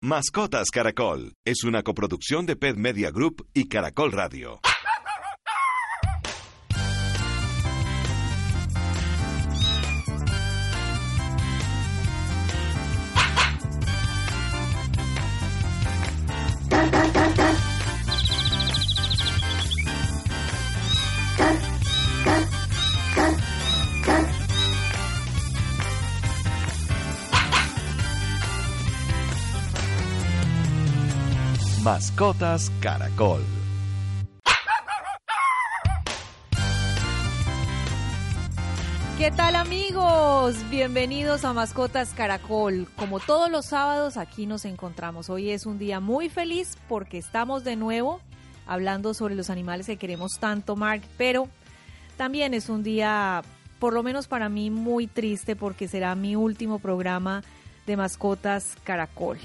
Mascotas Caracol es una coproducción de Pet Media Group y Caracol Radio. Mascotas Caracol. ¿Qué tal amigos? Bienvenidos a Mascotas Caracol. Como todos los sábados aquí nos encontramos. Hoy es un día muy feliz porque estamos de nuevo hablando sobre los animales que queremos tanto, Mark, pero también es un día, por lo menos para mí, muy triste porque será mi último programa de Mascotas Caracol.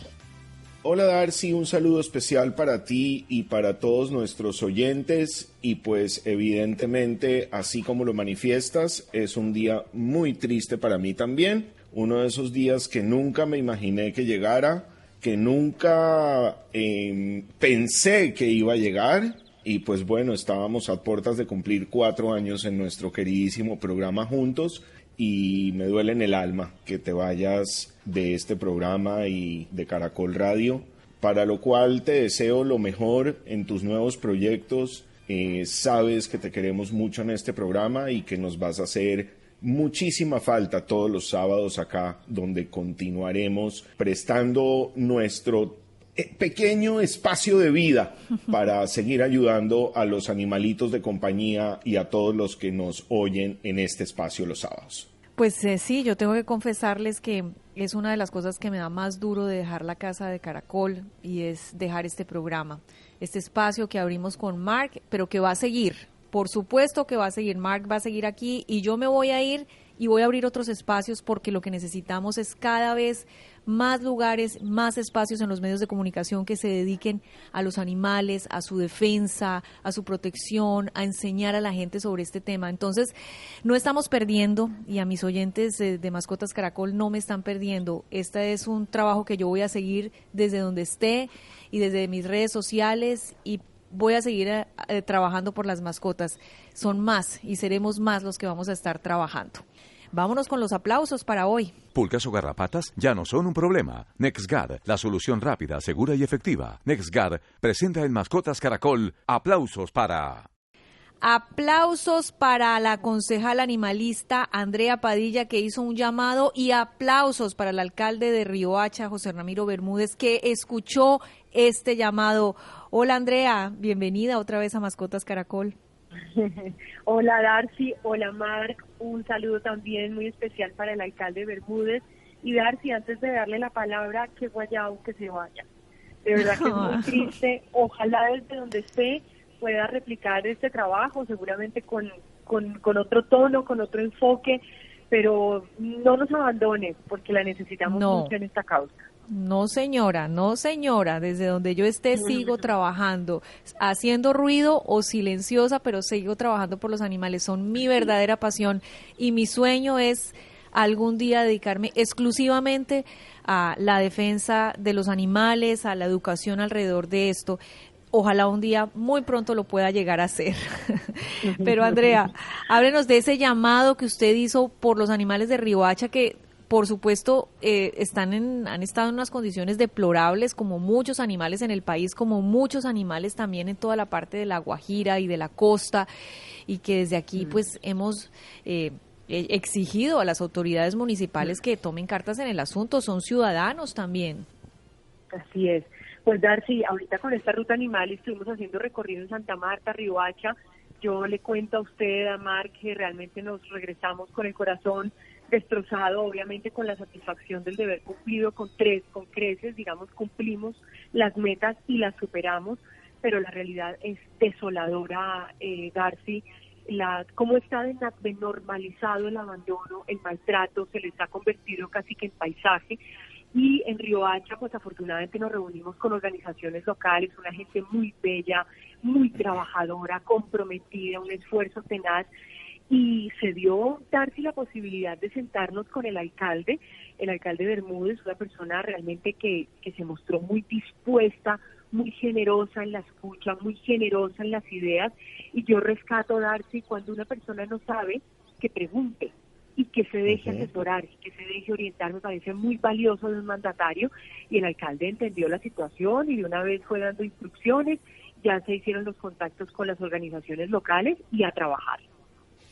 Hola Darcy, un saludo especial para ti y para todos nuestros oyentes. Y pues evidentemente así como lo manifiestas es un día muy triste para mí también, uno de esos días que nunca me imaginé que llegara, que nunca em, pensé que iba a llegar. Y pues bueno, estábamos a puertas de cumplir cuatro años en nuestro queridísimo programa juntos y me duele en el alma que te vayas de este programa y de Caracol Radio, para lo cual te deseo lo mejor en tus nuevos proyectos. Eh, sabes que te queremos mucho en este programa y que nos vas a hacer muchísima falta todos los sábados acá, donde continuaremos prestando nuestro eh, pequeño espacio de vida para seguir ayudando a los animalitos de compañía y a todos los que nos oyen en este espacio los sábados. Pues eh, sí, yo tengo que confesarles que es una de las cosas que me da más duro de dejar la casa de Caracol y es dejar este programa, este espacio que abrimos con Mark, pero que va a seguir. Por supuesto que va a seguir, Mark va a seguir aquí y yo me voy a ir y voy a abrir otros espacios porque lo que necesitamos es cada vez más lugares, más espacios en los medios de comunicación que se dediquen a los animales, a su defensa, a su protección, a enseñar a la gente sobre este tema. Entonces, no estamos perdiendo y a mis oyentes de, Mascotas Caracol no me están perdiendo. Este es un trabajo que yo voy a seguir desde donde esté y desde mis redes sociales y voy a seguir eh, trabajando por las mascotas. Son más y seremos más los que vamos a estar trabajando. Vámonos con los aplausos para hoy. Pulgas o garrapatas ya no son un problema. NexGard, la solución rápida, segura y efectiva. NexGard presenta en Mascotas Caracol aplausos para... Aplausos para la concejal animalista Andrea Padilla que hizo un llamado y aplausos para el alcalde de Riohacha, José Ramiro Bermúdez, que escuchó este llamado. Hola Andrea, bienvenida otra vez a Mascotas Caracol. hola Darcy, hola Marc, un saludo también muy especial para el alcalde Bermúdez. Y Darcy, antes de darle la palabra, que guayao que se vaya. De verdad que es muy triste. Ojalá desde donde esté pueda replicar este trabajo, seguramente con, con, con otro tono, con otro enfoque, pero no nos abandone porque la necesitamos mucho en esta causa. No, señora, no, señora. Desde donde yo esté sigo trabajando, haciendo ruido o silenciosa, pero sigo trabajando por los animales. Son mi verdadera pasión y mi sueño es algún día dedicarme exclusivamente a la defensa de los animales, a la educación alrededor de esto. Ojalá un día muy pronto lo pueda llegar a hacer. Pero Andrea, háblenos de ese llamado que usted hizo por los animales de Riohacha que por supuesto, eh, están en, han estado en unas condiciones deplorables, como muchos animales en el país, como muchos animales también en toda la parte de la Guajira y de la costa, y que desde aquí, mm. pues, hemos eh, e, exigido a las autoridades municipales que tomen cartas en el asunto. Son ciudadanos también. Así es. Pues, Darcy, ahorita con esta ruta animal estuvimos haciendo recorrido en Santa Marta, Riohacha. Yo le cuento a usted, a Mar, que realmente nos regresamos con el corazón destrozado, obviamente con la satisfacción del deber cumplido con tres, con creces, digamos, cumplimos las metas y las superamos, pero la realidad es desoladora, eh, Darcy. La, cómo está de, el abandono, el maltrato, se les ha convertido casi que en paisaje. Y en Hacha, pues afortunadamente nos reunimos con organizaciones locales, una gente muy bella, muy trabajadora, comprometida, un esfuerzo tenaz y se dio Darcy la posibilidad de sentarnos con el alcalde, el alcalde Bermúdez, una persona realmente que, que se mostró muy dispuesta, muy generosa en la escucha, muy generosa en las ideas. Y yo rescato Darcy cuando una persona no sabe que pregunte y que se deje asesorar y que se deje orientar. Me parece muy valioso de un mandatario y el alcalde entendió la situación y de una vez fue dando instrucciones, ya se hicieron los contactos con las organizaciones locales y a trabajar.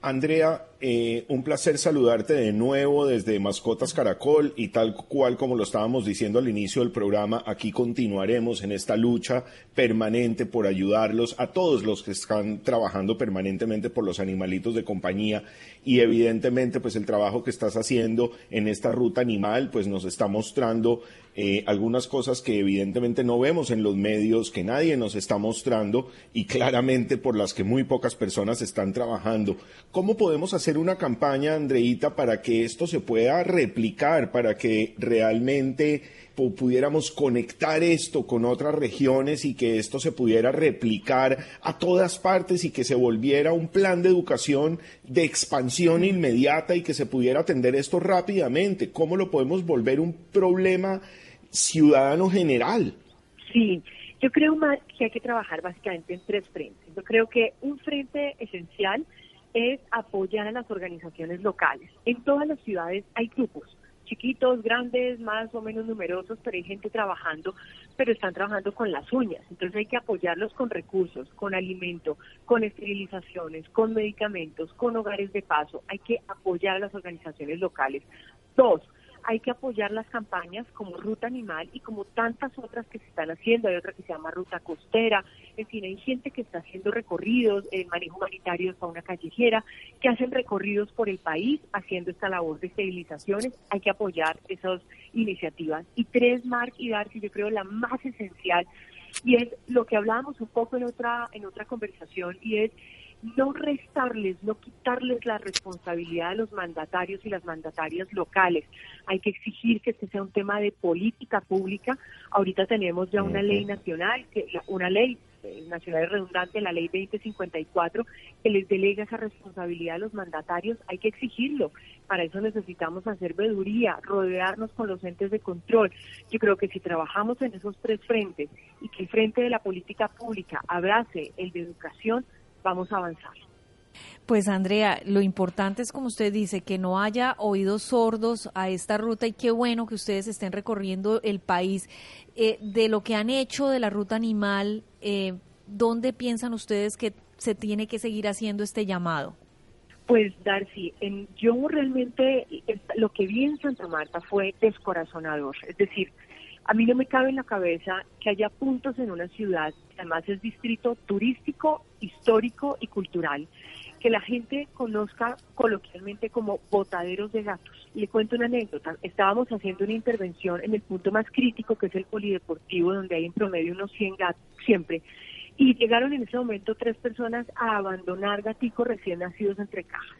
Andrea, eh, un placer saludarte de nuevo desde Mascotas Caracol y tal cual como lo estábamos diciendo al inicio del programa, aquí continuaremos en esta lucha permanente por ayudarlos a todos los que están trabajando permanentemente por los animalitos de compañía y evidentemente pues el trabajo que estás haciendo en esta ruta animal pues nos está mostrando eh, algunas cosas que evidentemente no vemos en los medios, que nadie nos está mostrando y claramente por las que muy pocas personas están trabajando. ¿Cómo podemos hacer una campaña, Andreita, para que esto se pueda replicar, para que realmente pudiéramos conectar esto con otras regiones y que esto se pudiera replicar a todas partes y que se volviera un plan de educación de expansión inmediata y que se pudiera atender esto rápidamente. ¿Cómo lo podemos volver un problema ciudadano general. Sí, yo creo que hay que trabajar básicamente en tres frentes. Yo creo que un frente esencial es apoyar a las organizaciones locales. En todas las ciudades hay grupos, chiquitos, grandes, más o menos numerosos, pero hay gente trabajando, pero están trabajando con las uñas. Entonces hay que apoyarlos con recursos, con alimento, con esterilizaciones, con medicamentos, con hogares de paso. Hay que apoyar a las organizaciones locales. Dos, hay que apoyar las campañas como Ruta Animal y como tantas otras que se están haciendo. Hay otra que se llama Ruta Costera. En fin, hay gente que está haciendo recorridos, en manejo humanitario de fauna callejera, que hacen recorridos por el país haciendo esta labor de esterilizaciones. Hay que apoyar esas iniciativas. Y tres, Mark y Darcy, yo creo la más esencial, y es lo que hablábamos un poco en otra, en otra conversación, y es no restarles, no quitarles la responsabilidad a los mandatarios y las mandatarias locales. Hay que exigir que este sea un tema de política pública. Ahorita tenemos ya una ley nacional, que una ley eh, nacional redundante, la ley 2054, que les delega esa responsabilidad a los mandatarios. Hay que exigirlo. Para eso necesitamos hacer veeduría, rodearnos con los entes de control. Yo creo que si trabajamos en esos tres frentes y que el frente de la política pública abrace el de educación, vamos a avanzar. Pues Andrea, lo importante es, como usted dice, que no haya oídos sordos a esta ruta y qué bueno que ustedes estén recorriendo el país. Eh, de lo que han hecho de la ruta animal, eh, ¿dónde piensan ustedes que se tiene que seguir haciendo este llamado? Pues Darcy, en, yo realmente lo que vi en Santa Marta fue descorazonador. Es decir, a mí no me cabe en la cabeza que haya puntos en una ciudad, además es distrito turístico, histórico y cultural, que la gente conozca coloquialmente como botaderos de gatos. Le cuento una anécdota. Estábamos haciendo una intervención en el punto más crítico, que es el polideportivo, donde hay en promedio unos 100 gatos siempre. Y llegaron en ese momento tres personas a abandonar gaticos recién nacidos entre cajas.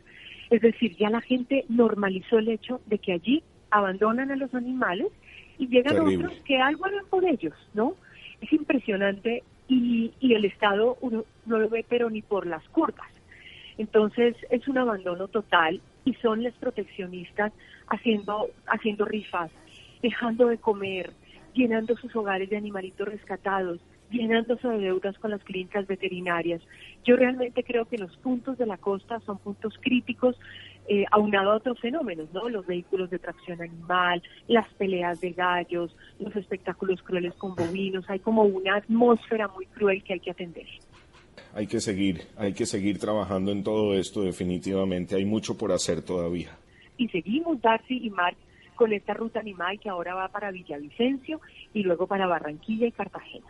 Es decir, ya la gente normalizó el hecho de que allí abandonan a los animales y llegan otros que algo harán por ellos, ¿no? Es impresionante y, y el Estado uno no lo ve pero ni por las curvas. Entonces es un abandono total y son las proteccionistas haciendo, haciendo rifas, dejando de comer, llenando sus hogares de animalitos rescatados, llenándose de deudas con las clínicas veterinarias. Yo realmente creo que los puntos de la costa son puntos críticos eh, aunado a otros fenómenos, ¿no? Los vehículos de tracción animal, las peleas de gallos, los espectáculos crueles con bovinos, hay como una atmósfera muy cruel que hay que atender. Hay que seguir, hay que seguir trabajando en todo esto definitivamente, hay mucho por hacer todavía. Y seguimos, Darcy y Mark, con esta ruta animal que ahora va para Villavicencio y luego para Barranquilla y Cartagena.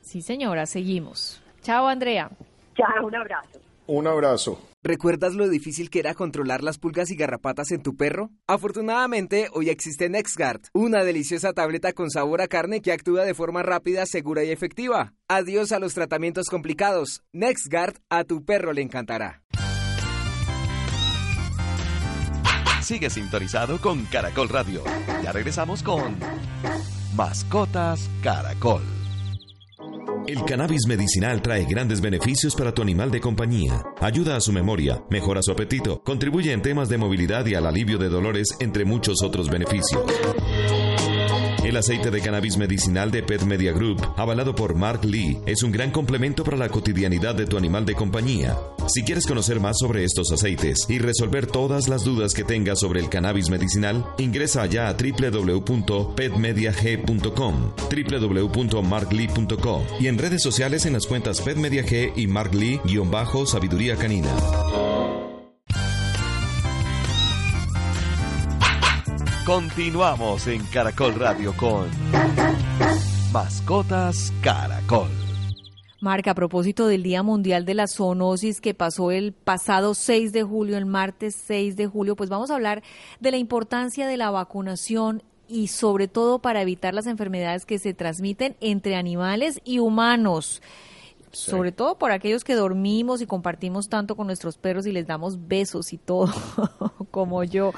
Sí, señora, seguimos. Chao, Andrea. Chao, un abrazo. Un abrazo. ¿Recuerdas lo difícil que era controlar las pulgas y garrapatas en tu perro? Afortunadamente, hoy existe NexGard, una deliciosa tableta con sabor a carne que actúa de forma rápida, segura y efectiva. Adiós a los tratamientos complicados. NexGard a tu perro le encantará. Sigue sintonizado con Caracol Radio. Ya regresamos con Mascotas Caracol. El cannabis medicinal trae grandes beneficios para tu animal de compañía. Ayuda a su memoria, mejora su apetito, contribuye en temas de movilidad y al alivio de dolores, entre muchos otros beneficios. El aceite de cannabis medicinal de Pet Media Group, avalado por Mark Lee, es un gran complemento para la cotidianidad de tu animal de compañía. Si quieres conocer más sobre estos aceites y resolver todas las dudas que tengas sobre el cannabis medicinal, ingresa ya a www.petmediag.com, www.marklee.com y en redes sociales en las cuentas PetMediaG y Mark Lee-Sabiduría Canina. Continuamos en Caracol Radio con Mascotas Caracol. Marca, a propósito del Día Mundial de la Zoonosis que pasó el pasado 6 de julio, el martes 6 de julio, pues vamos a hablar de la importancia de la vacunación y sobre todo para evitar las enfermedades que se transmiten entre animales y humanos sobre todo por aquellos que dormimos y compartimos tanto con nuestros perros y les damos besos y todo, como yo.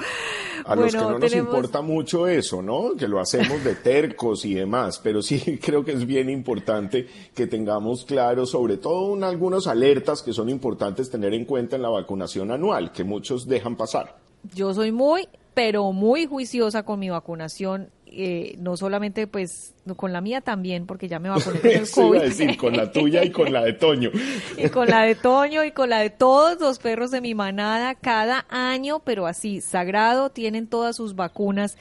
A los que no nos importa mucho eso, ¿no? Que lo hacemos de tercos y demás, pero sí creo que es bien importante que tengamos claro, sobre todo en algunas alertas que son importantes tener en cuenta en la vacunación anual, que muchos dejan pasar. Yo soy muy, pero muy juiciosa con mi vacunación eh, no solamente pues con la mía también, porque ya me va a poner el COVID. Iba a decir, con la tuya y con la de Toño. y con la de Toño y con la de todos los perros de mi manada cada año, pero así, sagrado, tienen todas sus vacunas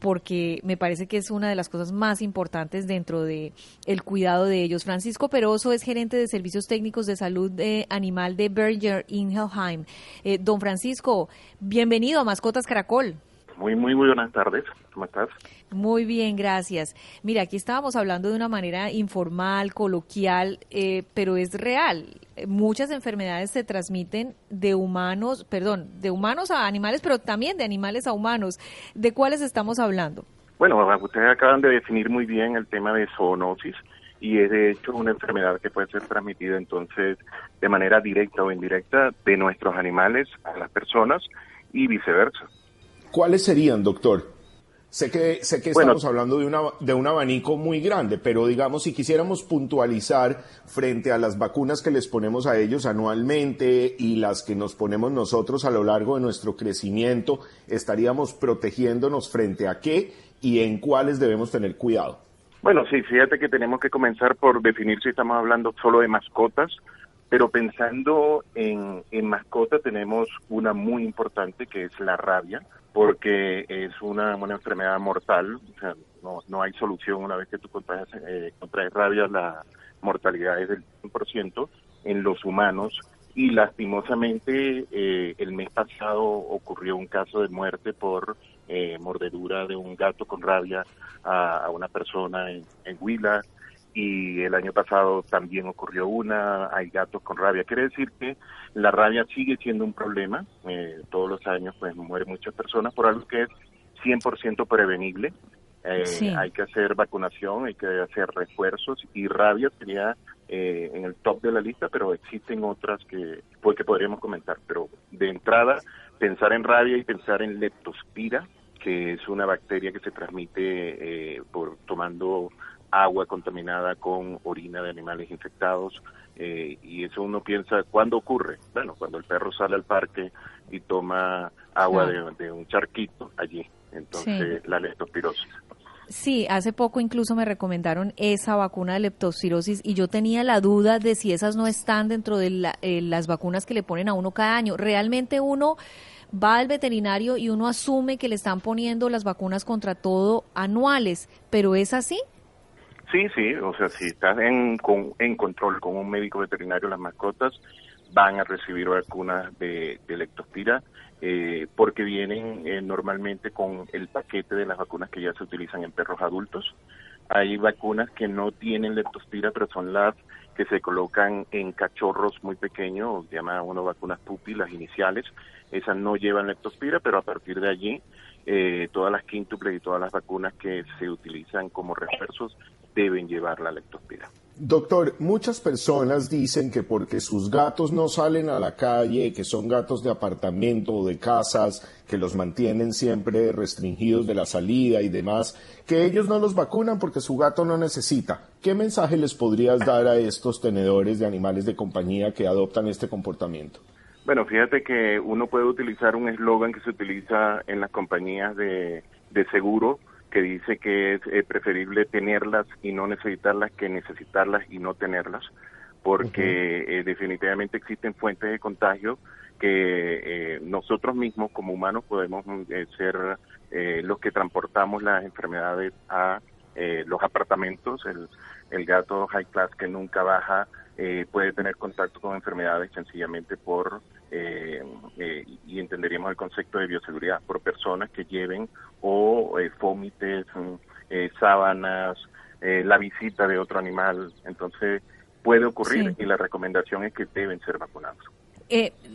porque me parece que es una de las cosas más importantes dentro de el cuidado de ellos. Francisco Peroso es gerente de servicios técnicos de salud de animal de Berger Ingelheim. Eh, don Francisco, bienvenido a Mascotas Caracol. Muy, muy, muy buenas tardes. ¿Cómo estás? Muy bien, gracias. Mira, aquí estábamos hablando de una manera informal, coloquial, eh, pero es real. Muchas enfermedades se transmiten de humanos, perdón, de humanos a animales, pero también de animales a humanos. ¿De cuáles estamos hablando? Bueno, ustedes acaban de definir muy bien el tema de zoonosis y es de hecho una enfermedad que puede ser transmitida entonces de manera directa o indirecta de nuestros animales a las personas y viceversa. ¿Cuáles serían, doctor? Sé que, sé que estamos hablando de, una, de un abanico muy grande, pero digamos, si quisiéramos puntualizar frente a las vacunas que les ponemos a ellos anualmente y las que nos ponemos nosotros a lo largo de nuestro crecimiento, estaríamos protegiéndonos frente a qué y en cuáles debemos tener cuidado. Bueno, sí, fíjate que tenemos que comenzar por definir si estamos hablando solo de mascotas, pero pensando en, en mascota tenemos una muy importante que es la rabia porque es una, una enfermedad mortal, o sea, no, no hay solución una vez que tú contraes, eh, rabia, la mortalidad es del 100% en los humanos. Y lastimosamente eh, el mes pasado ocurrió un caso de muerte por eh, mordedura de un gato con rabia a, una persona en, en Huila y el año pasado también ocurrió una, hay gatos con rabia. Quiere decir que la rabia sigue siendo un problema, eh, todos los años pues mueren muchas personas por algo que es 100% prevenible. Eh, hay que hacer vacunación, hay que hacer refuerzos y rabia sería eh, en el top de la lista, pero existen otras que, pues, que podríamos comentar. Pero de entrada, pensar en rabia y pensar en leptospira, que es una bacteria que se transmite por tomando agua contaminada con orina de animales infectados eh, y eso uno piensa, ¿cuándo ocurre? Bueno, cuando el perro sale al parque y toma agua de, un charquito allí, entonces la leptospirosis. Sí, hace poco incluso me recomendaron esa vacuna de leptospirosis y yo tenía la duda de si esas no están dentro de eh, las vacunas que le ponen a uno cada año. Realmente uno va al veterinario y uno asume que le están poniendo las vacunas contra todo anuales, pero ¿es así? Sí, sí, o sea, si estás en, en control con un médico veterinario, las mascotas van a recibir vacunas de, de lectospira eh, porque vienen eh, normalmente con el paquete de las vacunas que ya se utilizan en perros adultos. hay vacunas que no tienen leptospira, pero son las que se colocan en cachorros muy pequeños, se llaman uno vacunas pupi, las iniciales. Esas no llevan leptospira, pero a partir de allí eh, todas las quíntuples y todas las vacunas que se utilizan como refuerzos deben llevar la leptospira. Doctor, muchas personas dicen que porque sus gatos no salen a la calle, que son gatos de apartamento o de casas, que los mantienen siempre restringidos de la salida y demás, que ellos no los vacunan porque su gato no necesita. ¿Qué mensaje les podrías dar a estos tenedores de animales de compañía que adoptan este comportamiento? Bueno, fíjate que uno puede utilizar un eslogan que se utiliza en las compañías de, de seguro que dice que es eh, preferible tenerlas y no necesitarlas que necesitarlas y no tenerlas, porque eh, definitivamente existen fuentes de contagio que eh, nosotros mismos como humanos podemos ser los que transportamos las enfermedades a los apartamentos. El, el gato high class que nunca baja puede tener contacto con enfermedades sencillamente por eh, eh, y entenderíamos el concepto de bioseguridad por personas que lleven o eh, fómites, mm, eh, sábanas, la visita de otro animal. Entonces puede ocurrir y la recomendación es que deben ser vacunados.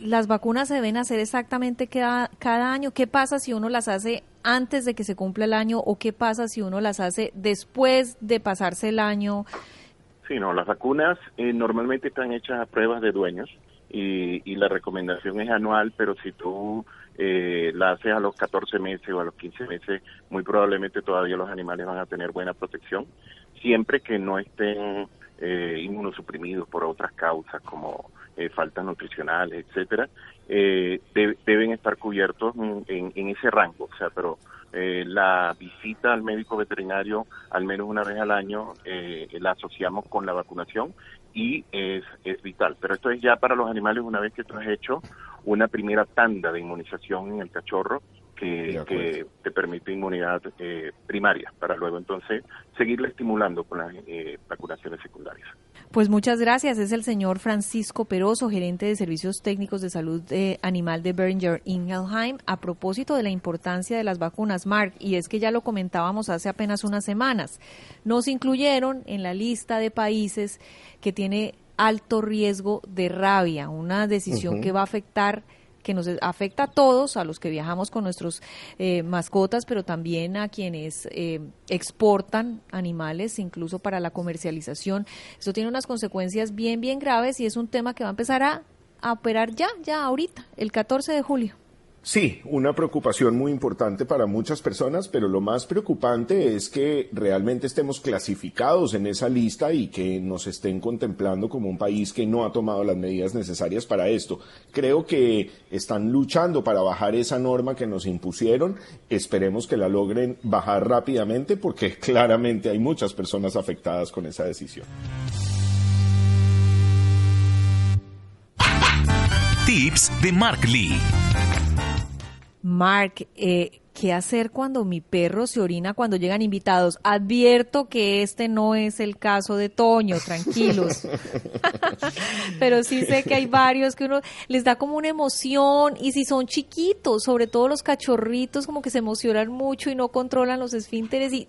las vacunas se deben hacer exactamente cada, cada año. ¿Qué pasa si uno las hace antes de que se cumpla el año o qué pasa si uno las hace después de pasarse el año? Sí, no, las vacunas normalmente están hechas a pruebas de dueños y, la recomendación es anual, pero si tú eh, la haces a los 14 meses o a los 15 meses, muy probablemente todavía los animales van a tener buena protección, siempre que no estén eh, inmunosuprimidos por otras causas como eh, faltas nutricionales, etcétera, eh, deben estar cubiertos en, en, ese rango, o sea, pero eh, la visita al médico veterinario al menos una vez al año eh, la asociamos con la vacunación y es, es vital. Pero esto es ya para los animales una vez que tú has hecho una primera tanda de inmunización en el cachorro que, te permite inmunidad eh, primaria para luego entonces seguirle estimulando con las eh, vacunaciones secundarias. Pues muchas gracias. Es el señor Francisco Peroso, gerente de Servicios Técnicos de Salud eh, Animal de Beringer Ingelheim, a propósito de la importancia de las vacunas, Mark, y es que ya lo comentábamos hace apenas unas semanas. Nos incluyeron en la lista de países que tiene alto riesgo de rabia, una decisión que va a afectar que nos afecta a todos, a los que viajamos con nuestros eh, mascotas, pero también a quienes eh, exportan animales, incluso para la comercialización. Esto tiene unas consecuencias bien, bien graves y es un tema que va a empezar a operar ya, ya ahorita, el 14 de julio. Sí, una preocupación muy importante para muchas personas, pero lo más preocupante es que realmente estemos clasificados en esa lista y que nos estén contemplando como un país que no ha tomado las medidas necesarias para esto. Creo que están luchando para bajar esa norma que nos impusieron. Esperemos que la logren bajar rápidamente porque claramente hay muchas personas afectadas con esa decisión. Tips de Mark Lee. Mark, eh, ¿qué hacer cuando mi perro se orina cuando llegan invitados? Advierto que este no es el caso de Toño, tranquilos. Pero sí sé que hay varios que uno les da como una emoción y si son chiquitos, sobre todo los cachorritos como que se emocionan mucho y no controlan los esfínteres y...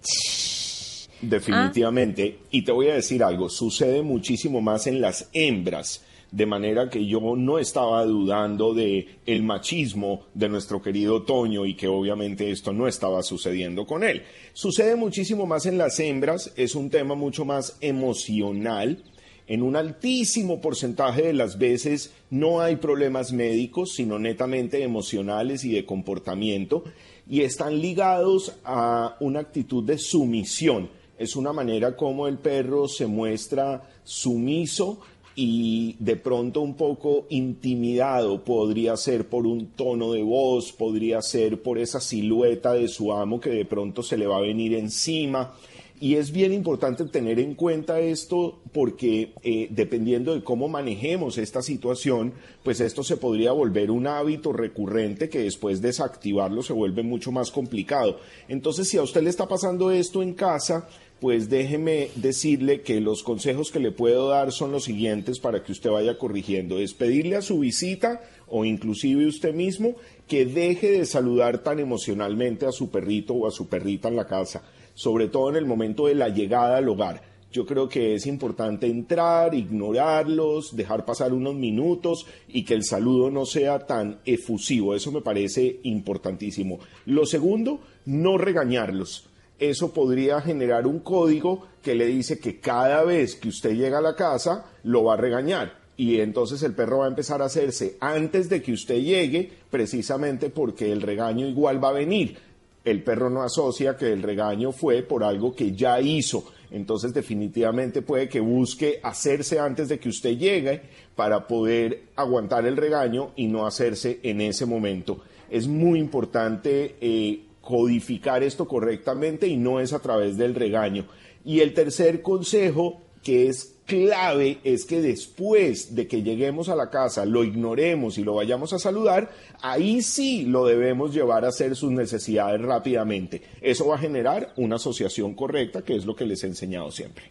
Definitivamente. Y te voy a decir algo, sucede muchísimo más en las hembras de manera que yo no estaba dudando de el machismo de nuestro querido Toño y que obviamente esto no estaba sucediendo con él. Sucede muchísimo más en las hembras, es un tema mucho más emocional. En un altísimo porcentaje de las veces no hay problemas médicos, sino netamente emocionales y de comportamiento, y están ligados a una actitud de sumisión. Es una manera como el perro se muestra sumiso y de pronto un poco intimidado podría ser por un tono de voz, podría ser por esa silueta de su amo que de pronto se le va a venir encima. Y es bien importante tener en cuenta esto porque eh, dependiendo de cómo manejemos esta situación, pues esto se podría volver un hábito recurrente que después desactivarlo se vuelve mucho más complicado. Entonces, si a usted le está pasando esto en casa, pues déjeme decirle que los consejos que le puedo dar son los siguientes para que usted vaya corrigiendo. Es pedirle a su visita o inclusive usted mismo que deje de saludar tan emocionalmente a su perrito o a su perrita en la casa. sobre todo en el momento de la llegada al hogar. Yo creo que es importante entrar, ignorarlos, dejar pasar unos minutos y que el saludo no sea tan efusivo. Eso me parece importantísimo. Lo segundo, no regañarlos. Eso podría generar un código que le dice que cada vez que usted llega a la casa lo va a regañar y entonces el perro va a empezar a hacerse antes de que usted llegue, precisamente porque el regaño igual va a venir. El perro no asocia que el regaño fue por algo que ya hizo. Entonces definitivamente puede que busque hacerse antes de que usted llegue para poder aguantar el regaño y no hacerse en ese momento. Es muy importante eh, codificar esto correctamente y no es a través del regaño. Y el tercer consejo, que es clave es que después de que lleguemos a la casa, lo ignoremos y lo vayamos a saludar, ahí sí lo debemos llevar a hacer sus necesidades rápidamente. Eso va a generar una asociación correcta, que es lo que les he enseñado siempre.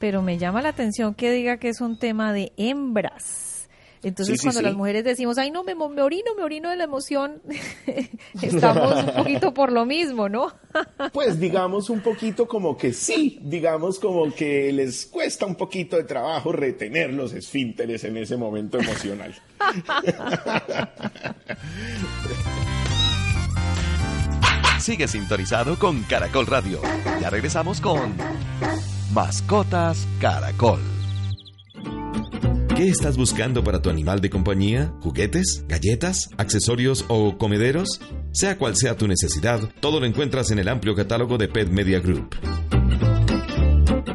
Pero me llama la atención que diga que es un tema de hembras. Entonces, cuando las mujeres decimos, ay, no, me, me, orino, me orino de la emoción, estamos un poquito por lo mismo, ¿no? pues digamos un poquito como que sí, digamos como que les cuesta un poquito de trabajo retener los esfínteres en ese momento emocional. Sigue sintonizado con Caracol Radio. Ya regresamos con Mascotas Caracol. ¿Qué estás buscando para tu animal de compañía? ¿Juguetes? ¿Galletas? ¿Accesorios o comederos? Sea cual sea tu necesidad, todo lo encuentras en el amplio catálogo de Pet Media Group.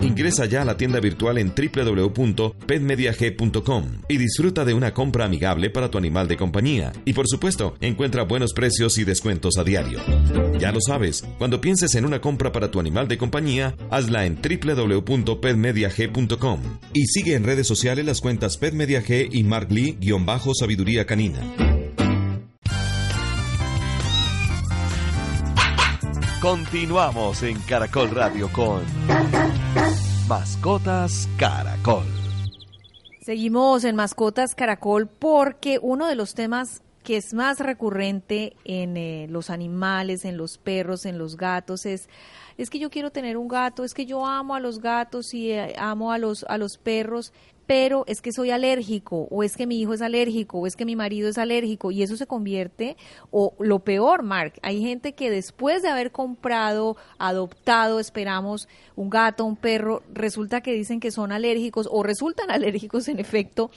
Ingresa ya a la tienda virtual en www.petmediag.com y disfruta de una compra amigable para tu animal de compañía. Y por supuesto, encuentra buenos precios y descuentos a diario. Ya lo sabes, cuando pienses en una compra para tu animal de compañía, hazla en www.petmediag.com y sigue en redes sociales las cuentas Petmediag y Mark Lee-Sabiduría Canina. Continuamos en Caracol Radio con Mascotas Caracol. Seguimos en Mascotas Caracol porque uno de los temas que es más recurrente en eh, los animales, en los perros, en los gatos es es que yo quiero tener un gato, es que yo amo a los gatos y eh, amo a los a los perros pero es que soy alérgico, o es que mi hijo es alérgico, o es que mi marido es alérgico, y eso se convierte, o lo peor, Mark, hay gente que después de haber comprado, adoptado, esperamos, un gato, un perro, resulta que dicen que son alérgicos, o resultan alérgicos en efecto,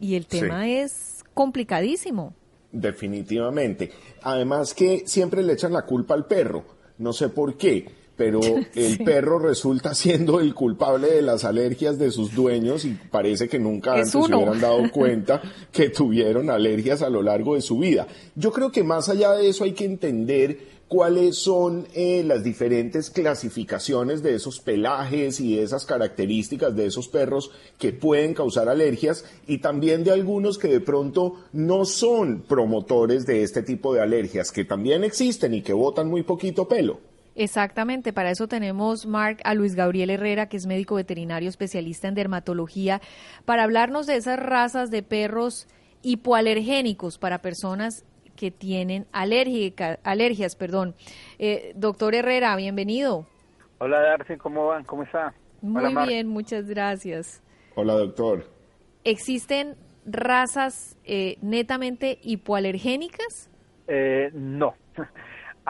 y el tema es complicadísimo. Definitivamente. Además que siempre le echan la culpa al perro, no sé por qué pero el perro resulta siendo el culpable de las alergias de sus dueños y parece que nunca antes se hubieran dado cuenta que tuvieron alergias a lo largo de su vida. Yo creo que más allá de eso hay que entender cuáles son eh, las diferentes clasificaciones de esos pelajes y de esas características de esos perros que pueden causar alergias y también de algunos que de pronto no son promotores de este tipo de alergias, que también existen y que botan muy poquito pelo. Exactamente, para eso tenemos, Mark, a Luis Gabriel Herrera, que es médico veterinario especialista en dermatología, para hablarnos de esas razas de perros hipoalergénicos para personas que tienen alergias. Perdón. Eh, doctor Herrera, bienvenido. Hola, Darcy, ¿cómo van? ¿Cómo está? Muy bien, muchas gracias. Hola, doctor. ¿Existen razas eh, netamente hipoalergénicas? Eh, no.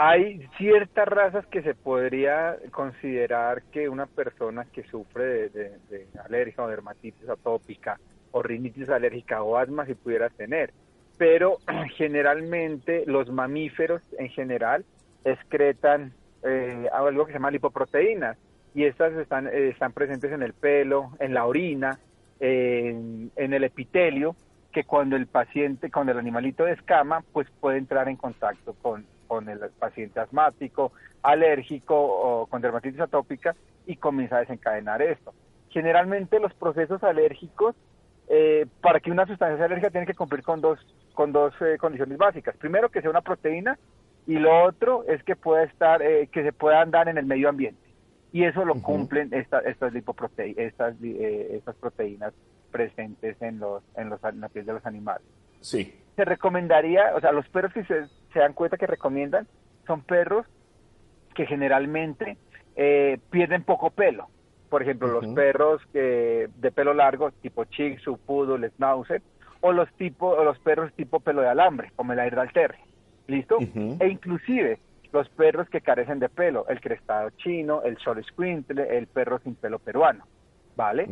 Hay ciertas razas que se podría considerar que una persona que sufre de, alergia o dermatitis atópica o rinitis alérgica o asma si pudiera tener, pero generalmente los mamíferos en general excretan eh, algo que se llama lipoproteínas. Y estas están, eh, están presentes en el pelo, en la orina, en, en el epitelio, que cuando el paciente, cuando el animalito descama, pues puede entrar en contacto con, con el paciente asmático, alérgico o con dermatitis atópica y comienza a desencadenar esto. Generalmente los procesos alérgicos, eh, para que una sustancia sea alérgica, tiene que cumplir con dos, con dos eh, condiciones básicas. Primero, que sea una proteína y lo otro es que pueda estar, eh, que se pueda andar en el medio ambiente. Y eso lo cumplen estas estas, estas, estas proteínas presentes en, los, en, los, en la piel de los animales. Sí. Se recomendaría, o sea, los perros que se, se dan cuenta que recomiendan son perros que generalmente eh, pierden poco pelo. Por ejemplo, los perros que, de pelo largo, tipo Shih Tzu, Poodle, Schnauzer, o los, tipo, o los perros tipo pelo de alambre, como el Airedale Terrier. ¿Listo? E inclusive los perros que carecen de pelo, el crestado chino, el short squintle, el perro sin pelo peruano. ¿Vale?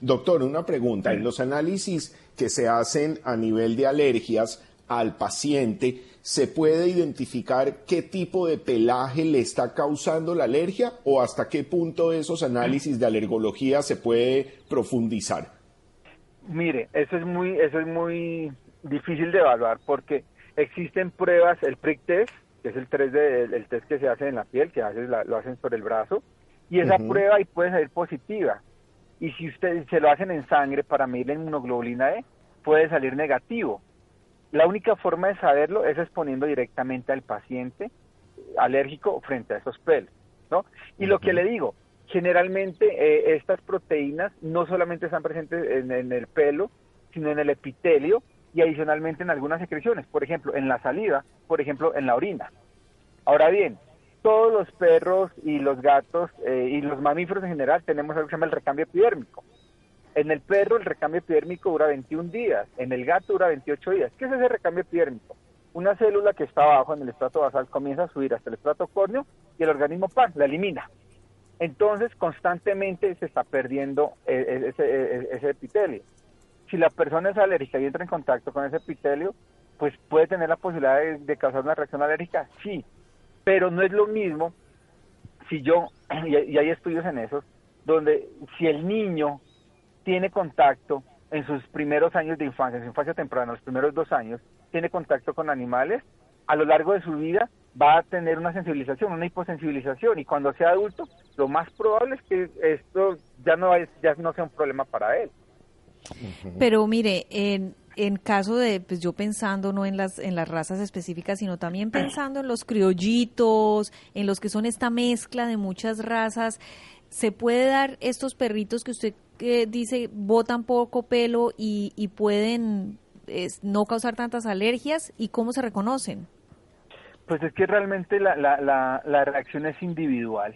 Doctor, una pregunta. En los análisis que se hacen a nivel de alergias al paciente, ¿se puede identificar qué tipo de pelaje le está causando la alergia o hasta qué punto esos análisis de alergología se puede profundizar? Mire, eso es muy, eso es muy difícil de evaluar porque existen pruebas, el prick test, que es el, 3D, el, test que se hace en la piel, que a veces lo hacen sobre el brazo, y esa prueba ahí puede salir positiva. Y si usted se lo hacen en sangre para medir la inmunoglobulina E, puede salir negativo. La única forma de saberlo es exponiendo directamente al paciente alérgico frente a esos pelos, ¿no? Y lo que le digo, generalmente eh, estas proteínas no solamente están presentes en, el pelo, sino en el epitelio y adicionalmente en algunas secreciones, por ejemplo, en la saliva, por ejemplo, en la orina. Ahora bien, todos los perros y los gatos eh, y los mamíferos en general tenemos algo que se llama el recambio epidérmico. En el perro el recambio epidérmico dura 21 días, en el gato dura 28 días. ¿Qué es ese recambio epidérmico? Una célula que está abajo en el estrato basal comienza a subir hasta el estrato córneo y el organismo ¡pam! la elimina. Entonces constantemente se está perdiendo eh, eh, eh, ese, epitelio. Si la persona es alérgica y entra en contacto con ese epitelio, pues puede tener la posibilidad de, causar una reacción alérgica, sí, pero no es lo mismo si yo, y hay estudios en eso, donde si el niño tiene contacto en sus primeros años de infancia, en su infancia temprana, los primeros dos años, tiene contacto con animales, a lo largo de su vida va a tener una sensibilización, una hiposensibilización, y cuando sea adulto, lo más probable es que esto ya no, ya no sea un problema para él. Pero mire, en, en caso de, pues yo pensando no en las, en las razas específicas, sino también pensando en los criollitos, en los que son esta mezcla de muchas razas, ¿se puede dar estos perritos que usted que dice botan poco pelo y, pueden no causar tantas alergias y cómo se reconocen? Pues es que realmente la, la, la, reacción es individual.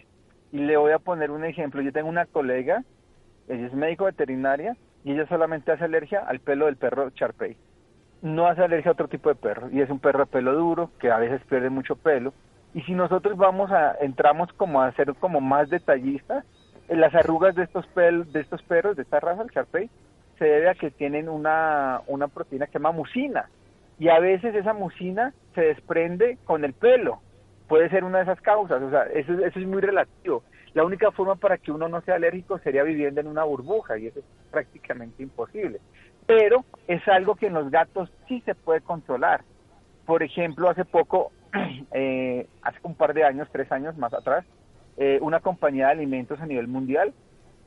Y le voy a poner un ejemplo. Yo tengo una colega, ella es médico veterinaria y ella solamente hace alergia al pelo del perro Charpey. No hace alergia a otro tipo de perro. Y es un perro de pelo duro que a veces pierde mucho pelo. Y si nosotros vamos a, entramos como a ser como más detallistas, las arrugas de estos, pel, de estos perros, de esta raza, el Sharpei, se debe a que tienen una, una proteína que se llama mucina. Y a veces esa mucina se desprende con el pelo. Puede ser una de esas causas. O sea, eso, eso es muy relativo. La única forma para que uno no sea alérgico sería viviendo en una burbuja y eso es prácticamente imposible. Pero es algo que en los gatos sí se puede controlar. Por ejemplo, hace poco, eh, hace un par de años, tres años más atrás, eh, una compañía de alimentos a nivel mundial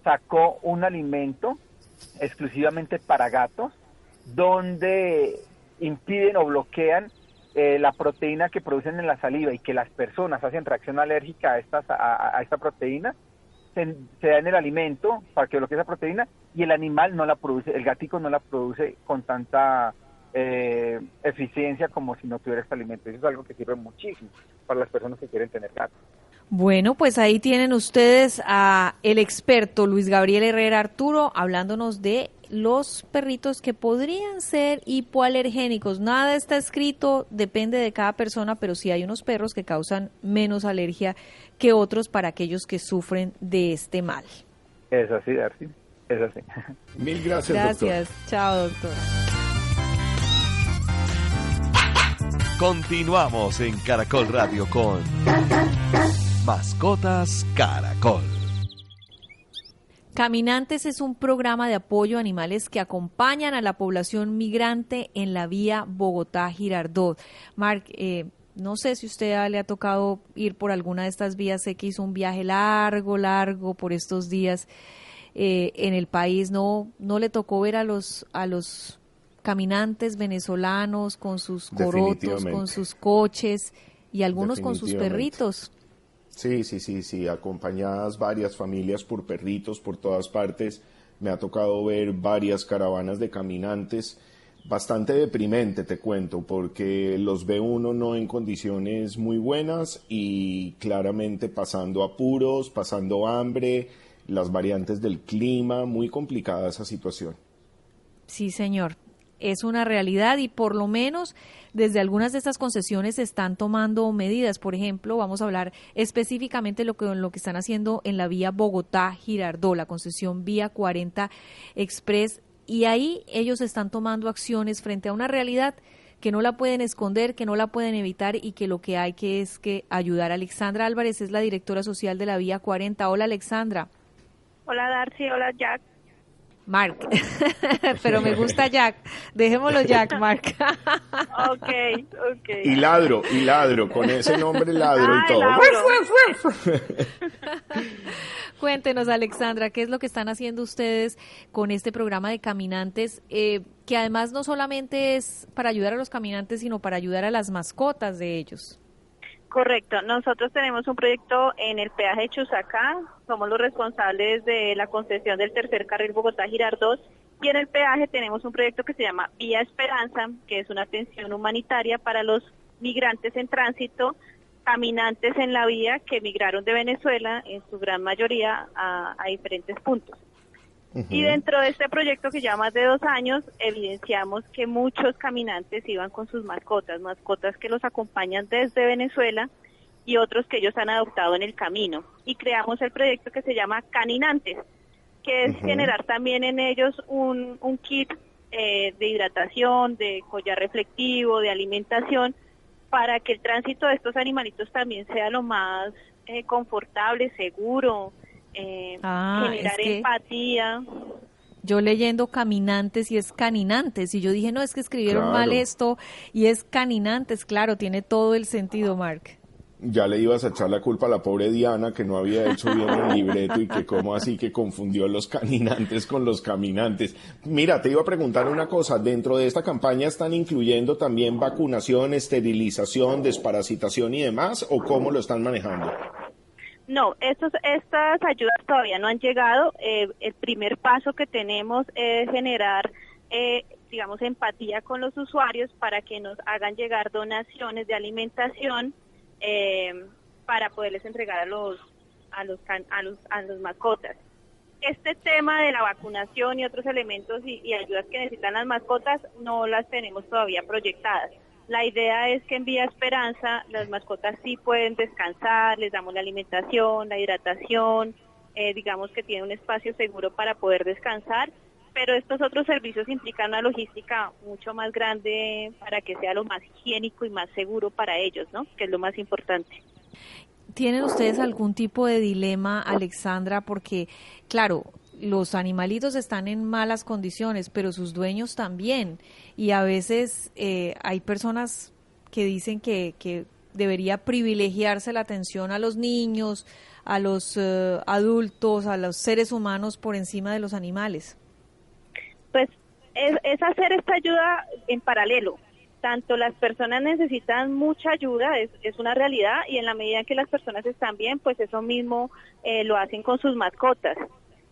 sacó un alimento exclusivamente para gatos donde impiden o bloquean eh, la proteína que producen en la saliva y que las personas hacen reacción alérgica a, estas, a, esta proteína, se, da en el alimento para que bloquee esa proteína y el animal no la produce, el gatico no la produce con tanta eh, eficiencia como si no tuviera este alimento. Eso es algo que sirve muchísimo para las personas que quieren tener gatos. Bueno, pues ahí tienen ustedes a el experto Luis Gabriel Herrera Arturo hablándonos de los perritos que podrían ser hipoalergénicos. Nada está escrito, depende de cada persona, pero sí hay unos perros que causan menos alergia que otros para aquellos que sufren de este mal. Es así, Darcy. Es así. Mil gracias, Gracias. Chao, doctor. Continuamos en Caracol Radio con Mascotas Caracol. Caminantes es un programa de apoyo a animales que acompañan a la población migrante en la vía Bogotá-Girardot. Mark, eh, no sé si usted le ha tocado ir por alguna de estas vías. Sé que hizo un viaje largo, largo por estos días eh, en el país. No, no le tocó ver a los a los caminantes venezolanos con sus corotos, con sus coches y algunos con sus perritos. Sí, sí, sí, sí, acompañadas varias familias por perritos por todas partes. Me ha tocado ver varias caravanas de caminantes bastante deprimente, te cuento, porque los ve uno no en condiciones muy buenas y claramente pasando apuros, pasando hambre, las variantes del clima, muy complicada esa situación. Sí, señor. Es una realidad y por lo menos desde algunas de estas concesiones se están tomando medidas. Por ejemplo, vamos a hablar específicamente lo que, lo que están haciendo en la vía Bogotá-Girardó, la concesión vía 40 Express y ahí ellos están tomando acciones frente a una realidad que no la pueden esconder, que no la pueden evitar y que lo que hay que es que ayudar. Alexandra Álvarez es la directora social de la Vía 40. Hola Alexandra. Hola Darcy, hola Jack. Mark, pero me gusta Jack. Dejémoslo Jack, Mark. ok, ok. Y ladro, y ladro, con ese nombre ladro y todo. Cuéntenos, Alexandra, ¿qué es lo que están haciendo ustedes con este programa de caminantes? Eh, que además no solamente es para ayudar a los caminantes, sino para ayudar a las mascotas de ellos. Correcto. Nosotros tenemos un proyecto en el peaje Chusacá. Somos los responsables de la concesión del tercer carril Bogotá-Girardot. Y en el peaje tenemos un proyecto que se llama Vía Esperanza, que es una atención humanitaria para los migrantes en tránsito, caminantes en la vía que migraron de Venezuela, en su gran mayoría, a diferentes puntos. Y dentro de este proyecto que ya más de dos años, evidenciamos que muchos caminantes iban con sus mascotas, mascotas que los acompañan desde Venezuela y otros que ellos han adoptado en el camino. Y creamos el proyecto que se llama Caninantes, que es generar también en ellos un, un kit eh, de hidratación, de collar reflectivo, de alimentación, para que el tránsito de estos animalitos también sea lo más eh, confortable, seguro, eh, ah, generar empatía. Yo leyendo caminantes y es caninantes y yo dije, no, es que escribieron mal esto y es caninantes, claro, tiene todo el sentido, Mark. Ya le ibas a echar la culpa a la pobre Diana que no había hecho bien el libreto y que cómo así que confundió los caninantes con los caminantes. Mira, te iba a preguntar una cosa, dentro de esta campaña están incluyendo también vacunación, esterilización, desparasitación y demás o cómo lo están manejando? No, estos, estas ayudas todavía no han llegado. Eh, el primer paso que tenemos es generar, eh, digamos, empatía con los usuarios para que nos hagan llegar donaciones de alimentación eh, para poderles entregar a los, a los, a los, a los mascotas. Este tema de la vacunación y otros elementos y ayudas que necesitan las mascotas no las tenemos todavía proyectadas la idea es que en Vía Esperanza las mascotas sí pueden descansar, les damos la alimentación, la hidratación, eh, digamos que tiene un espacio seguro para poder descansar, pero estos otros servicios implican una logística mucho más grande para que sea lo más higiénico y más seguro para ellos, ¿no? Que es lo más importante. ¿Tienen ustedes algún tipo de dilema, Alexandra? Porque, claro, los animalitos están en malas condiciones, pero sus dueños también. Y a veces eh, hay personas que dicen que, que, debería privilegiarse la atención a los niños, a los eh, adultos, a los seres humanos por encima de los animales. Pues es, hacer esta ayuda en paralelo. Tanto las personas necesitan mucha ayuda, es, es una realidad, y en la medida que las personas están bien, pues eso mismo eh, lo hacen con sus mascotas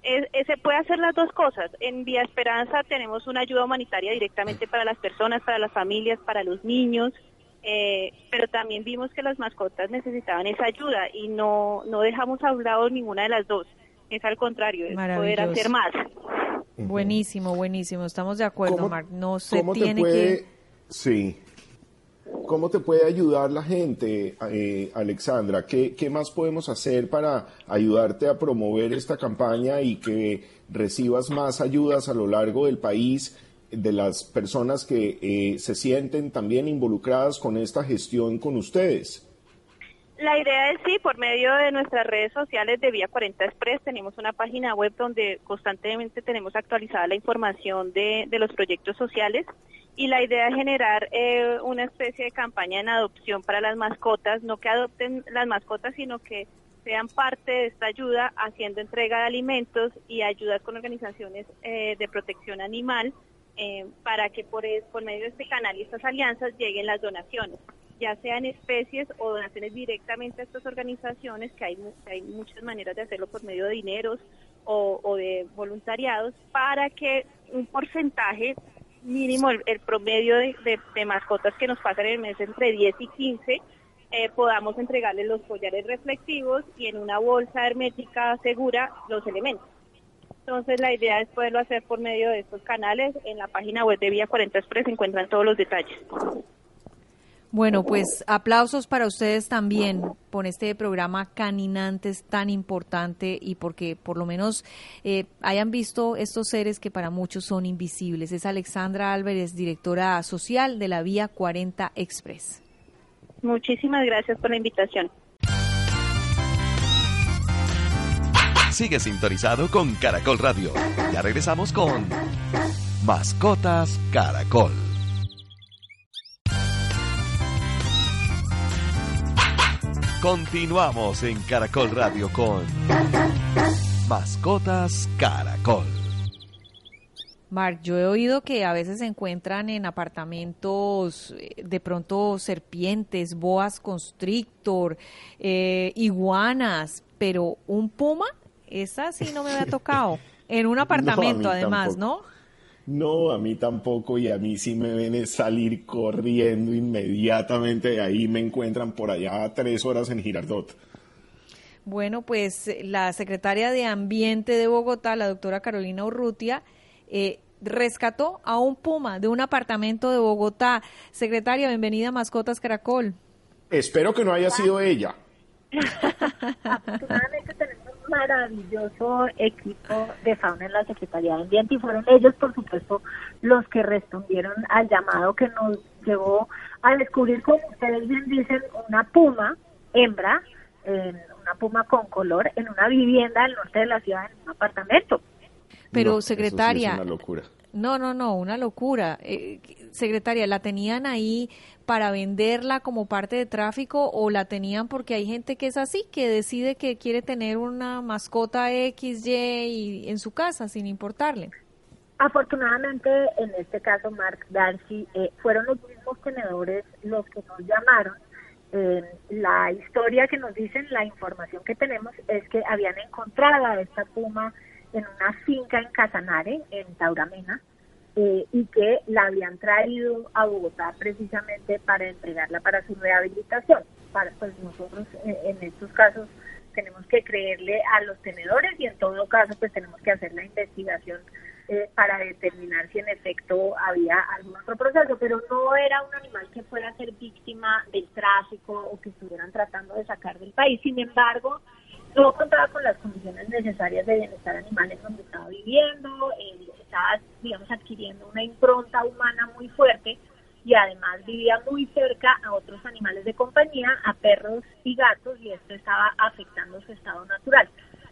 se puede hacer las dos cosas. En Vía Esperanza tenemos una ayuda humanitaria directamente para las personas, para las familias, para los niños, eh, pero también vimos que las mascotas necesitaban esa ayuda y no, no dejamos a un lado ninguna de las dos. Es al contrario, es poder hacer más. Buenísimo, buenísimo. Estamos de acuerdo, Mark. No se tiene que... Sí. ¿Cómo te puede ayudar la gente, eh, Alexandra? ¿Qué, más podemos hacer para ayudarte a promover esta campaña y que recibas más ayudas a lo largo del país de las personas que eh, se sienten también involucradas con esta gestión con ustedes? La idea es sí, por medio de nuestras redes sociales de Vía 40 Express tenemos una página web donde constantemente tenemos actualizada la información de, de los proyectos sociales y la idea es generar eh, una especie de campaña en adopción para las mascotas, no que adopten las mascotas, sino que sean parte de esta ayuda haciendo entrega de alimentos y ayudas con organizaciones eh, de protección animal eh, para que por, por medio de este canal y estas alianzas lleguen las donaciones, ya sean especies o donaciones directamente a estas organizaciones, que hay, hay muchas maneras de hacerlo por medio de dineros o, o de voluntariados, para que un porcentaje mínimo el, promedio de, de, mascotas que nos pasan en el mes entre 10 y 15, eh, podamos entregarles los collares reflectivos y en una bolsa hermética segura los elementos. Entonces la idea es poderlo hacer por medio de estos canales. En la página web de Vía 40 Express se encuentran todos los detalles. Bueno, pues aplausos para ustedes también por este programa Caninantes tan importante y porque por lo menos eh, hayan visto estos seres que para muchos son invisibles. Es Alexandra Álvarez, directora social de la Vía 40 Express. Muchísimas gracias por la invitación. Sigue sintonizado con Caracol Radio. Ya regresamos con Mascotas Caracol. Continuamos en Caracol Radio con Mascotas Caracol. Mark, yo he oído que a veces se encuentran en apartamentos eh, de pronto serpientes, boas constrictor, eh, iguanas, pero un puma esa sí no me había tocado. En un apartamento, además, ¿no? No, a mí tampoco y a mí sí me ven salir corriendo inmediatamente de ahí, me encuentran por allá tres horas en Girardot. Bueno, pues la secretaria de Ambiente de Bogotá, la doctora Carolina Urrutia, eh, rescató a un puma de un apartamento de Bogotá. Secretaria, bienvenida a Mascotas Caracol. Espero que no haya sido ella. Afortunadamente tenemos maravilloso equipo de fauna en la Secretaría de Ambiente y fueron ellos, por supuesto, los que respondieron al llamado que nos llevó a descubrir, como ustedes bien dicen, una puma hembra, una puma con color, en una vivienda del norte de la ciudad, en un apartamento. Pero, secretaria, una locura. No, no, no, una locura. Eh, secretaria, ¿la tenían ahí para venderla como parte de tráfico o la tenían porque hay gente que es así, que decide que quiere tener una mascota X, Y en su casa sin importarle? Afortunadamente, en este caso, Mark Darcy, eh, fueron los mismos tenedores los que nos llamaron. Eh, la historia que nos dicen, la información que tenemos es que habían encontrado a esta puma en una finca en Casanare, en Tauramena, eh, y que la habían traído a Bogotá precisamente para entregarla para su rehabilitación. Para, pues nosotros eh, en estos casos tenemos que creerle a los tenedores y en todo caso pues tenemos que hacer la investigación eh, para determinar si en efecto había algún otro proceso, pero no era un animal que fuera a ser víctima del tráfico o que estuvieran tratando de sacar del país. Sin embargo, no contaba con las condiciones necesarias de bienestar animal en donde estaba viviendo, eh, estaba, digamos, adquiriendo una impronta humana muy fuerte y además vivía muy cerca a otros animales de compañía, a perros y gatos, y esto estaba afectando su estado natural.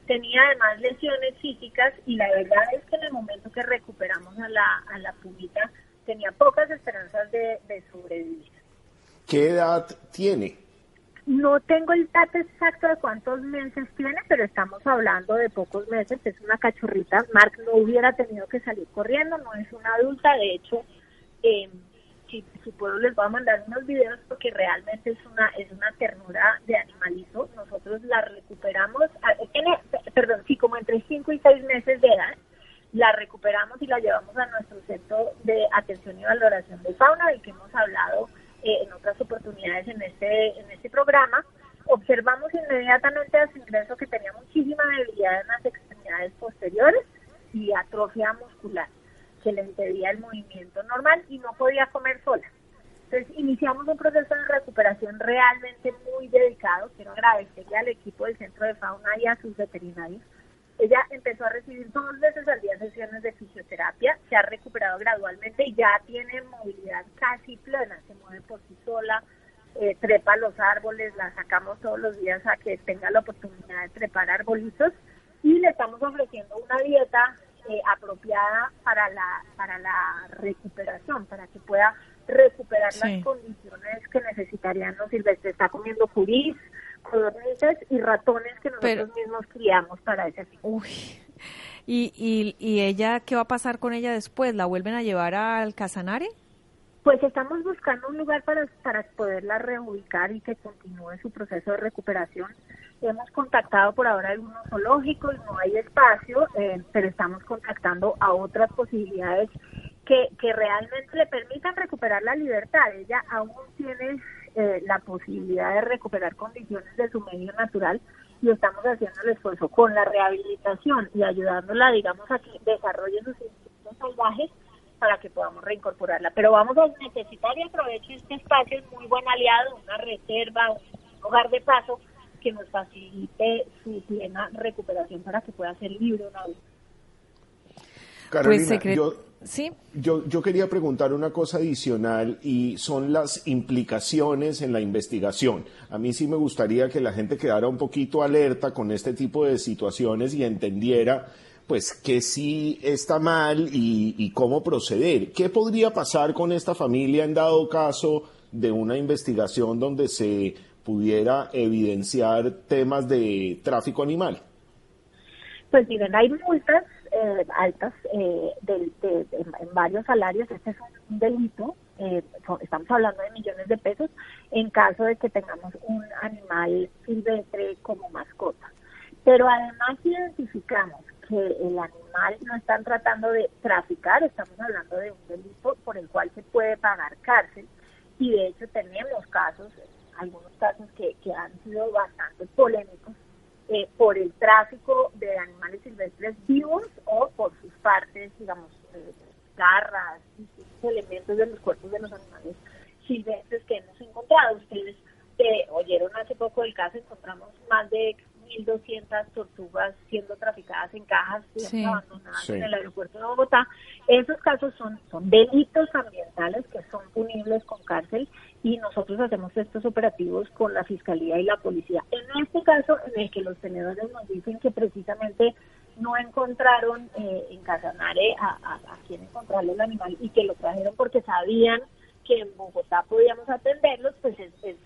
Tenía además lesiones físicas y la verdad es que en el momento que recuperamos a la, a la pumita tenía pocas esperanzas de, de sobrevivir. ¿Qué edad tiene? No tengo el dato exacto de cuántos meses tiene, pero estamos hablando de pocos meses. Es una cachorrita. Mark no hubiera tenido que salir corriendo, no es una adulta. De hecho, eh, si, puedo les voy a mandar unos videos porque realmente es una es una ternura de animalito. Nosotros la recuperamos, ah, tiene, perdón, sí, como entre 5 y 6 meses de edad. La recuperamos y la llevamos a nuestro centro de atención y valoración de fauna, del que hemos hablado eh, en otras oportunidades en este, en este programa, observamos inmediatamente a su ingreso que tenía muchísima debilidad en las extremidades posteriores y atrofia muscular, que le impedía el movimiento normal y no podía comer sola. Entonces iniciamos un proceso de recuperación realmente muy dedicado. Quiero agradecerle al equipo del Centro de Fauna y a sus veterinarios ella empezó a recibir dos veces al día sesiones de fisioterapia, se ha recuperado gradualmente y ya tiene movilidad casi plena, se mueve por sí sola, eh, trepa los árboles, la sacamos todos los días a que tenga la oportunidad de trepar arbolitos y le estamos ofreciendo una dieta eh, apropiada para la para la recuperación, para que pueda recuperar las condiciones que necesitarían los silvestres. Está comiendo puris, codornices y ratones que nosotros mismos criamos para ese fin. Uy. ¿Y, y, ¿Y ella qué va a pasar con ella después? ¿La vuelven a llevar al Casanare? Pues estamos buscando un lugar para, para poderla reubicar y que continúe su proceso de recuperación. Hemos contactado por ahora algunos zoológicos, no hay espacio, eh, pero estamos contactando a otras posibilidades que, que realmente le permitan recuperar la libertad. Ella aún tiene eh, la posibilidad de recuperar condiciones de su medio natural y estamos haciendo el esfuerzo con la rehabilitación y ayudándola, digamos, a que desarrolle sus instintos salvajes para que podamos reincorporarla. Pero vamos a necesitar y aprovecho este espacio, es muy buen aliado, una reserva, un lugar de paso que nos facilite su plena recuperación para que pueda ser libre una vez. Carolina, yo, ¿Sí? yo, yo quería preguntar una cosa adicional y son las implicaciones en la investigación. A mí sí me gustaría que la gente quedara un poquito alerta con este tipo de situaciones y entendiera pues que sí está mal y, y cómo proceder. ¿Qué podría pasar con esta familia en dado caso de una investigación donde se pudiera evidenciar temas de tráfico animal? Pues miren, hay multas eh, altas eh, en varios salarios. Este es un delito, eh, estamos hablando de millones de pesos, en caso de que tengamos un animal silvestre como mascota. Pero además identificamos que el animal no están tratando de traficar, estamos hablando de un delito por el cual se puede pagar cárcel y de hecho tenemos casos, algunos casos que, que han sido bastante polémicos eh, por el tráfico de animales silvestres vivos o por sus partes, digamos, eh, garras, elementos de los cuerpos de los animales silvestres que hemos encontrado. Ustedes eh, oyeron hace poco el caso, encontramos más de 1.200 tortugas siendo traficadas en cajas, abandonadas en el aeropuerto de Bogotá. Esos casos son, son delitos ambientales que son punibles con cárcel y nosotros hacemos estos operativos con la Fiscalía y la Policía. En este caso, en el que los tenedores nos dicen que precisamente no encontraron eh, en Casanare a, a, a quien encontrarle el animal y que lo trajeron porque sabían que en Bogotá podíamos atenderlos, pues es, es,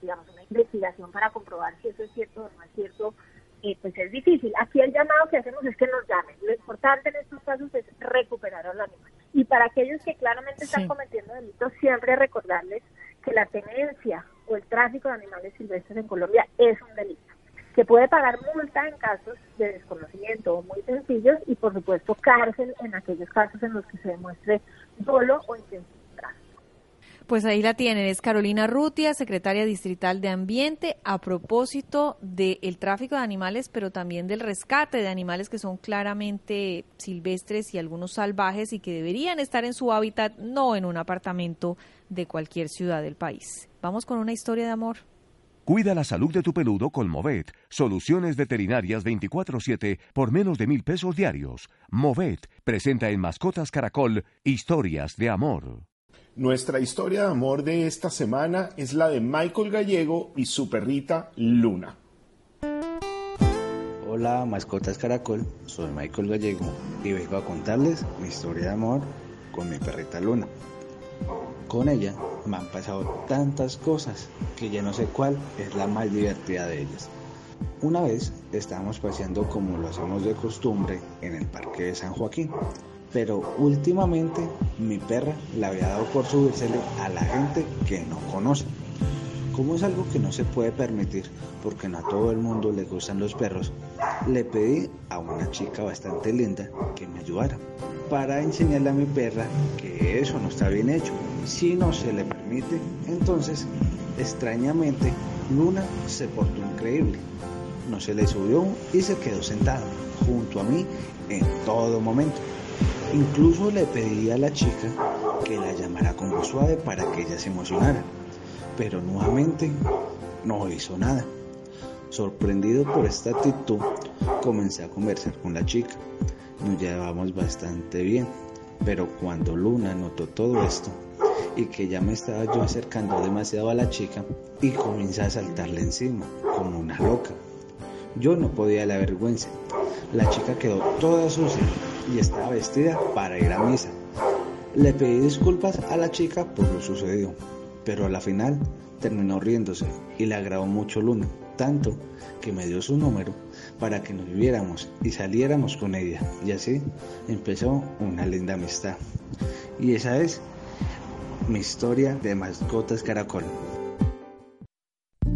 digamos, una investigación para comprobar si eso es cierto o no es cierto, eh, pues es difícil. Aquí el llamado que hacemos es que nos llamen. Lo importante en estos casos es recuperar al animal. Y para aquellos que claramente están cometiendo delitos, siempre recordarles que la tenencia o el tráfico de animales silvestres en Colombia es un delito que puede pagar multa en casos de desconocimiento o muy sencillos y por supuesto cárcel en aquellos casos en los que se demuestre dolo o intención pues ahí la tienen, es Carolina Rutia, secretaria distrital de Ambiente, a propósito del tráfico de animales, pero también del rescate de animales que son claramente silvestres y algunos salvajes y que deberían estar en su hábitat, no en un apartamento de cualquier ciudad del país. Vamos con una historia de amor. Cuida la salud de tu peludo con Movet, soluciones veterinarias 24/7 por menos de mil pesos diarios. Movet presenta en Mascotas Caracol historias de amor. Nuestra historia de amor de esta semana es la de Michael Gallego y su perrita Luna. Hola, mascotas Caracol, soy Michael Gallego y vengo a contarles mi historia de amor con mi perrita Luna. Con ella me han pasado tantas cosas que ya no sé cuál es la más divertida de ellas. Una vez estábamos paseando como lo hacemos de costumbre en el Parque de San Joaquín pero últimamente mi perra le había dado por subírsele a la gente que no conoce. Como es algo que no se puede permitir porque no a todo el mundo le gustan los perros, le pedí a una chica bastante linda que me ayudara para enseñarle a mi perra que eso no está bien hecho. Si no se le permite, entonces extrañamente Luna se portó increíble. No se le subió y se quedó sentada junto a mí en todo momento. Incluso le pedí a la chica que la llamara con voz suave para que ella se emocionara, pero nuevamente no hizo nada. Sorprendido por esta actitud, comencé a conversar con la chica. Nos llevamos bastante bien, pero cuando Luna notó todo esto y que ya me estaba yo acercando demasiado a la chica y comencé a saltarle encima como una loca. Yo no podía la vergüenza. La chica quedó toda sucia y estaba vestida para ir a misa. Le pedí disculpas a la chica por lo sucedido, pero a la final terminó riéndose y le agradó mucho Luna, tanto que me dio su número para que nos viéramos y saliéramos con ella. Y así empezó una linda amistad. Y esa es mi historia de mascotas caracol.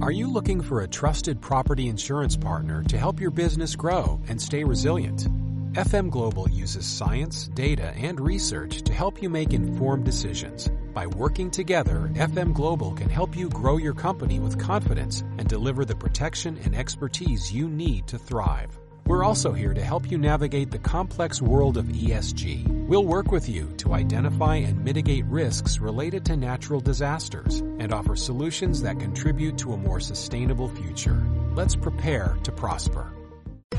Are you looking for a trusted property insurance partner to help your business grow and stay resilient? FM Global uses science, data, and research to help you make informed decisions. By working together, FM Global can help you grow your company with confidence and deliver the protection and expertise you need to thrive. We're also here to help you navigate the complex world of ESG. We'll work with you to identify and mitigate risks related to natural disasters and offer solutions that contribute to a more sustainable future. Let's prepare to prosper.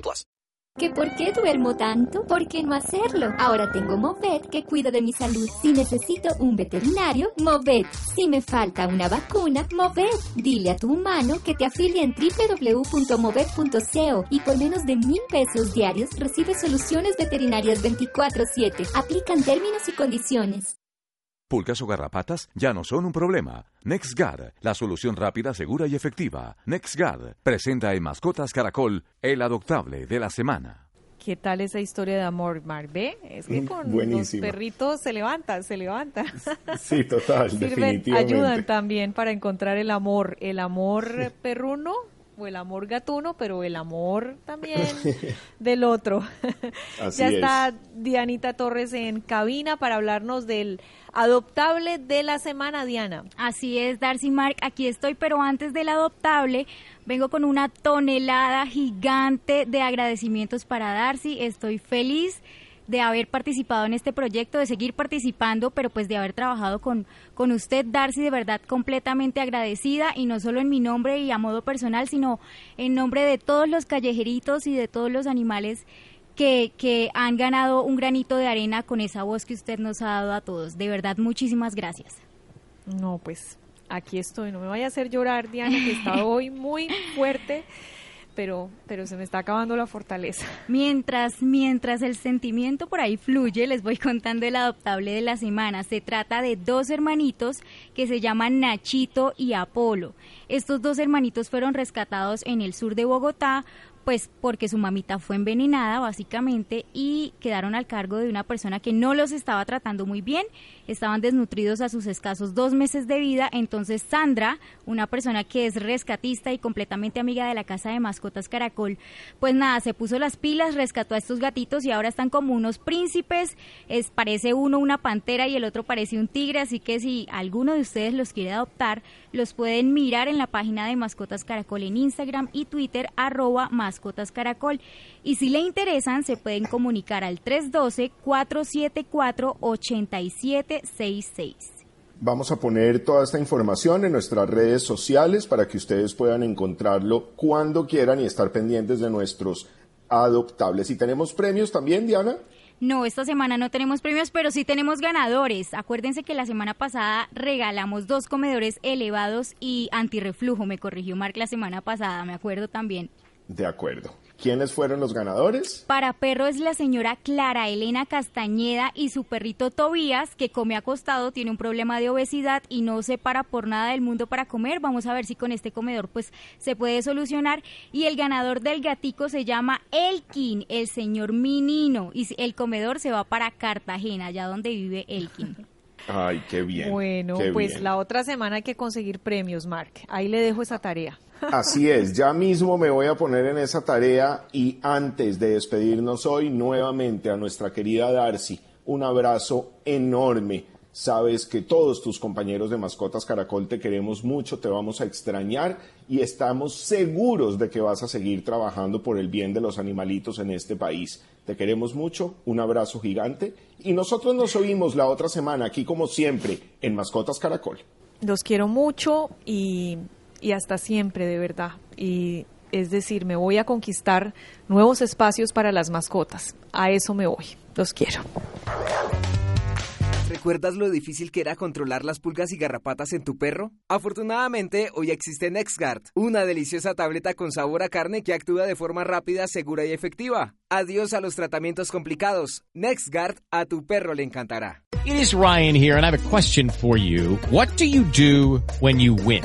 plus. ¿Que por qué duermo tanto? ¿Por qué no hacerlo? Ahora tengo Movet que cuida de mi salud. Si necesito un veterinario, Movet. Si me falta una vacuna, Movet. Dile a tu humano que te afilie en www.movet.co y por menos de mil pesos diarios recibe soluciones veterinarias 24-7. Aplican términos y condiciones. Pulgas o garrapatas ya no son un problema. NexGard, la solución rápida, segura y efectiva. NexGard presenta en Mascotas Caracol el adoptable de la semana. ¿Qué tal esa historia de amor, Mar? ¿Ve? Es que Mm, con los perritos se levanta, se levanta. Sí, total, Sirven, definitivamente. ayudan también para encontrar el amor, el amor perruno o el amor gatuno, pero el amor también del otro. Así ya es. está Dianita Torres en cabina para hablarnos del adoptable de la semana, Diana. Así es, Darcy Mark, aquí estoy, pero antes del adoptable, vengo con una tonelada gigante de agradecimientos para Darcy. Estoy feliz de haber participado en este proyecto, de seguir participando, pero pues de haber trabajado con, con usted, Darcy, de verdad completamente agradecida y no solo en mi nombre y a modo personal, sino en nombre de todos los callejeritos y de todos los animales que, que han ganado un granito de arena con esa voz que usted nos ha dado a todos. De verdad, muchísimas gracias. No, pues aquí estoy. No me vaya a hacer llorar, Diana, que está hoy muy fuerte, pero, pero se me está acabando la fortaleza. Mientras, mientras el sentimiento por ahí fluye, les voy contando el adoptable de la semana. Se trata de dos hermanitos que se llaman Nachito y Apolo. Estos dos hermanitos fueron rescatados en el sur de Bogotá pues porque su mamita fue envenenada básicamente y quedaron al cargo de una persona que no los estaba tratando muy bien, estaban desnutridos a sus escasos dos meses de vida, entonces Sandra, una persona que es rescatista y completamente amiga de la casa de mascotas Caracol, pues nada, se puso las pilas, rescató a estos gatitos y ahora están como unos príncipes, es, parece uno una pantera y el otro parece un tigre, así que si alguno de ustedes los quiere adoptar, los pueden mirar en la página de Mascotas Caracol en Instagram y Twitter, arroba Mascotas Caracol. Y si le interesan, se pueden comunicar al 312-474-8766. Vamos a poner toda esta información en nuestras redes sociales para que ustedes puedan encontrarlo cuando quieran y estar pendientes de nuestros adoptables. ¿Y tenemos premios también, Diana? No, esta semana no tenemos premios, pero sí tenemos ganadores. Acuérdense que la semana pasada regalamos dos comedores elevados y antirreflujo. Me corrigió Mark la semana pasada, me acuerdo también. De acuerdo. ¿Quiénes fueron los ganadores? Para perro es la señora Clara Elena Castañeda y su perrito Tobías, que come acostado, tiene un problema de obesidad y no se para por nada del mundo para comer. Vamos a ver si con este comedor pues se puede solucionar. Y el ganador del gatico se llama Elkin, el señor Minino. Y el comedor se va para Cartagena, allá donde vive Elkin. Ay, qué bien. Bueno, qué pues bien. la otra semana hay que conseguir premios, Mark. Ahí le dejo esa tarea. Así es, ya mismo me voy a poner en esa tarea y antes de despedirnos hoy nuevamente a nuestra querida Darcy, un abrazo enorme. Sabes que todos tus compañeros de Mascotas Caracol te queremos mucho, te vamos a extrañar y estamos seguros de que vas a seguir trabajando por el bien de los animalitos en este país. Te queremos mucho, un abrazo gigante y nosotros nos oímos la otra semana aquí como siempre en Mascotas Caracol. Los quiero mucho y, y hasta siempre, de verdad. Y es decir, me voy a conquistar nuevos espacios para las mascotas. A eso me voy. Los quiero. ¿Recuerdas lo difícil que era controlar las pulgas y garrapatas en tu perro? Afortunadamente, hoy existe NexGard, una deliciosa tableta con sabor a carne que actúa de forma rápida, segura y efectiva. Adiós a los tratamientos complicados. NexGard a tu perro le encantará. It is Ryan here, and I have a question for you. What do you do when you win?